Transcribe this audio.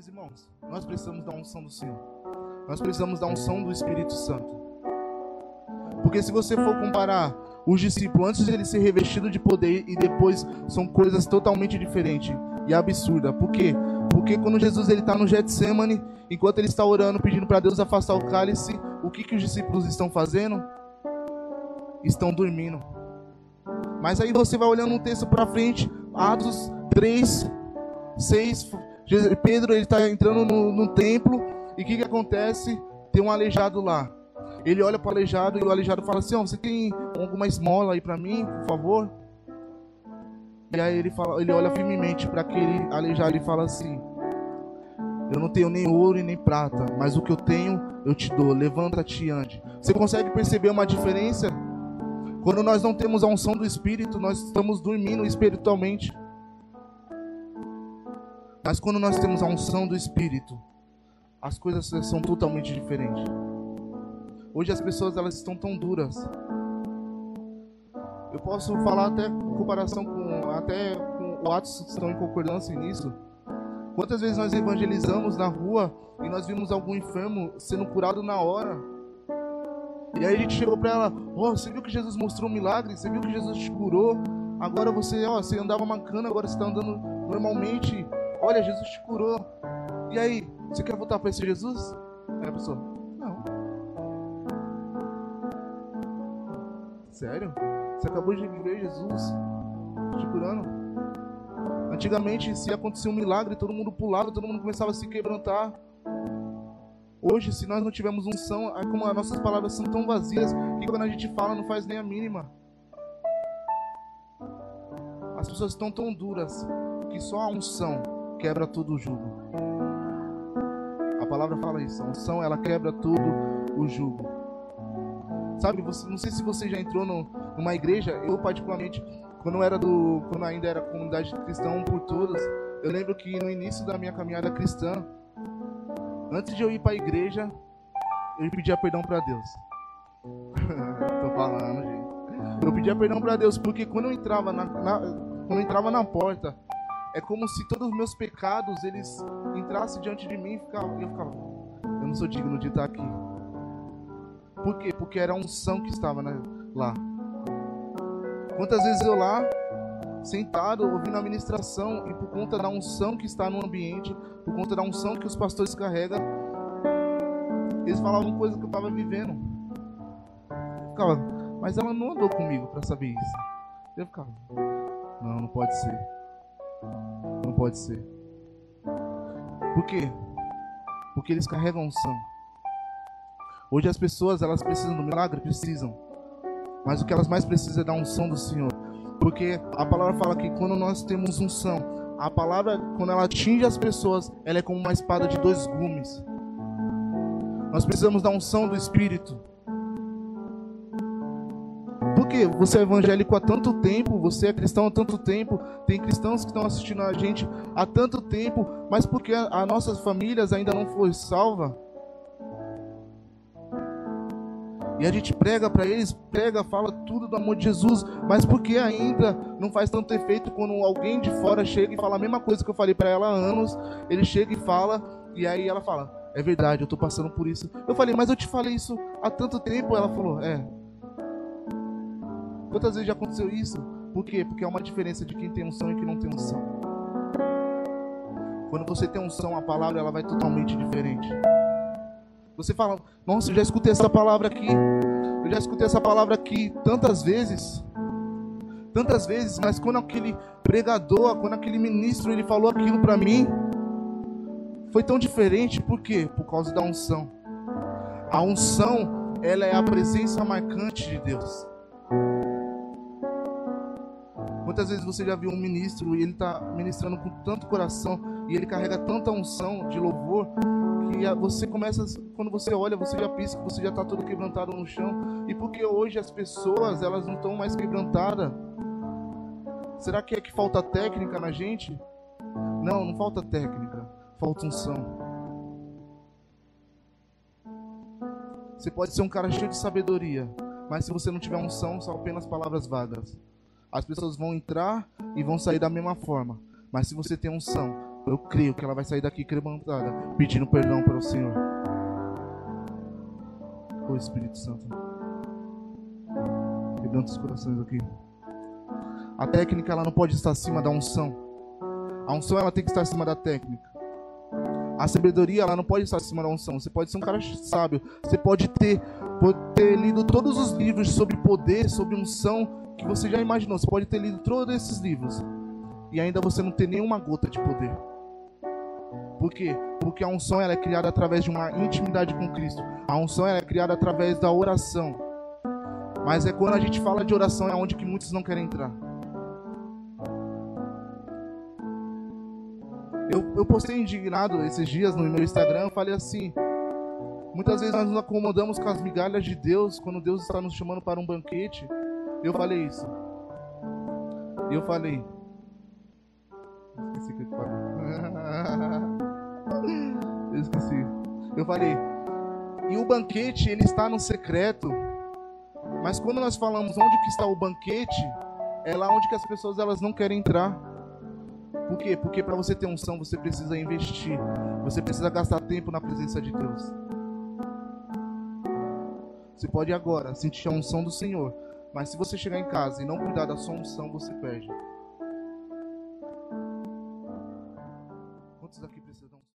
Meus irmãos, nós precisamos da unção do Senhor. Nós precisamos da unção do Espírito Santo. Porque se você for comparar os discípulos antes de ele ser revestido de poder e depois são coisas totalmente diferentes e absurdas. Por quê? Porque quando Jesus ele está no Getsemane, enquanto ele está orando, pedindo para Deus afastar o cálice, o que, que os discípulos estão fazendo? Estão dormindo. Mas aí você vai olhando um texto para frente, Atos 3, 6, Pedro ele está entrando no, no templo e o que, que acontece? Tem um aleijado lá. Ele olha para o aleijado e o aleijado fala assim: oh, Você tem alguma esmola aí para mim, por favor? E aí ele, fala, ele olha firmemente para aquele aleijado e fala assim: Eu não tenho nem ouro e nem prata, mas o que eu tenho eu te dou. Levanta-te e ande. Você consegue perceber uma diferença? Quando nós não temos a unção do Espírito, nós estamos dormindo espiritualmente. Mas quando nós temos a unção do Espírito, as coisas são totalmente diferentes. Hoje as pessoas elas estão tão duras. Eu posso falar até em comparação com até com o Atos estão em concordância nisso. Quantas vezes nós evangelizamos na rua e nós vimos algum enfermo sendo curado na hora? E aí a gente chegou para ela, oh, você viu que Jesus mostrou um milagre? Você viu que Jesus te curou? Agora você, ó, você andava mancando, agora você está andando normalmente. Olha, Jesus te curou. E aí, você quer voltar para esse Jesus? Aí a pessoa, Sério? Você acabou de ver Jesus te curando? Antigamente, se acontecia um milagre, todo mundo pulava, todo mundo começava a se quebrantar. Hoje, se nós não tivermos unção, é como as nossas palavras são tão vazias que quando a gente fala não faz nem a mínima. As pessoas estão tão duras que só a unção quebra todo o jugo. A palavra fala isso. A unção ela quebra todo o jugo. Sabe, você, não sei se você já entrou no, numa igreja, eu particularmente, quando era do, quando ainda era comunidade cristã um por todas, eu lembro que no início da minha caminhada cristã, antes de eu ir para a igreja, eu pedia perdão para Deus. Tô falando, gente. Eu pedia perdão para Deus porque quando eu entrava na, na, quando eu entrava na porta, é como se todos os meus pecados eles entrassem diante de mim e eu ficava, eu não sou digno de estar aqui. Por quê? Porque era a unção que estava lá. Quantas vezes eu lá, sentado, ouvindo a ministração, e por conta da unção que está no ambiente, por conta da unção que os pastores carregam, eles falavam coisas que eu estava vivendo. Eu ficava, mas ela não andou comigo para saber isso. Eu ficava, não, não pode ser. Não pode ser. Por quê? Porque eles carregam unção. Hoje as pessoas, elas precisam do milagre? Precisam. Mas o que elas mais precisam é da unção do Senhor. Porque a palavra fala que quando nós temos unção, a palavra, quando ela atinge as pessoas, ela é como uma espada de dois gumes. Nós precisamos da unção do Espírito. Porque você é evangélico há tanto tempo, você é cristão há tanto tempo, tem cristãos que estão assistindo a gente há tanto tempo, mas porque as nossas famílias ainda não foram salvas, E a gente prega para eles, prega, fala tudo do amor de Jesus, mas porque ainda não faz tanto efeito quando alguém de fora chega e fala a mesma coisa que eu falei para ela há anos, ele chega e fala, e aí ela fala: "É verdade, eu tô passando por isso". Eu falei: "Mas eu te falei isso há tanto tempo". Ela falou: "É". Quantas vezes já aconteceu isso? Por quê? Porque é uma diferença de quem tem unção e quem não tem unção. Quando você tem unção, a palavra ela vai totalmente diferente. Você fala, nossa, eu já escutei essa palavra aqui. Eu já escutei essa palavra aqui tantas vezes. Tantas vezes, mas quando aquele pregador, quando aquele ministro, ele falou aquilo para mim, foi tão diferente, por quê? Por causa da unção. A unção, ela é a presença marcante de Deus. Quantas vezes você já viu um ministro e ele está ministrando com tanto coração e ele carrega tanta unção de louvor que você começa, quando você olha, você já pensa que você já está todo quebrantado no chão. E porque hoje as pessoas, elas não estão mais quebrantadas. Será que é que falta técnica na gente? Não, não falta técnica, falta unção. Você pode ser um cara cheio de sabedoria, mas se você não tiver unção, são apenas palavras vagas. As pessoas vão entrar e vão sair da mesma forma. Mas se você tem unção, Eu creio que ela vai sair daqui cremantada, pedindo perdão para o Senhor. O Espírito Santo. Quebrando os corações aqui. A técnica ela não pode estar acima da unção. A unção ela tem que estar acima da técnica. A sabedoria ela não pode estar acima da unção. Você pode ser um cara sábio. Você pode ter, pode ter lido todos os livros sobre poder, sobre unção que você já imaginou. Você pode ter lido todos esses livros e ainda você não ter nenhuma gota de poder. Por quê? Porque a unção ela é criada através de uma intimidade com Cristo. A unção ela é criada através da oração. Mas é quando a gente fala de oração é onde que muitos não querem entrar. Eu, eu postei indignado esses dias no meu Instagram, falei assim: muitas vezes nós nos acomodamos com as migalhas de Deus quando Deus está nos chamando para um banquete. Eu falei isso. Eu falei. Esqueci o que eu falei. eu esqueci. Eu falei. E o banquete ele está no secreto. Mas quando nós falamos onde que está o banquete, é lá onde que as pessoas elas não querem entrar. Por quê? Porque para você ter unção, você precisa investir. Você precisa gastar tempo na presença de Deus. Você pode agora sentir a unção do Senhor. Mas se você chegar em casa e não cuidar da sua unção, você perde.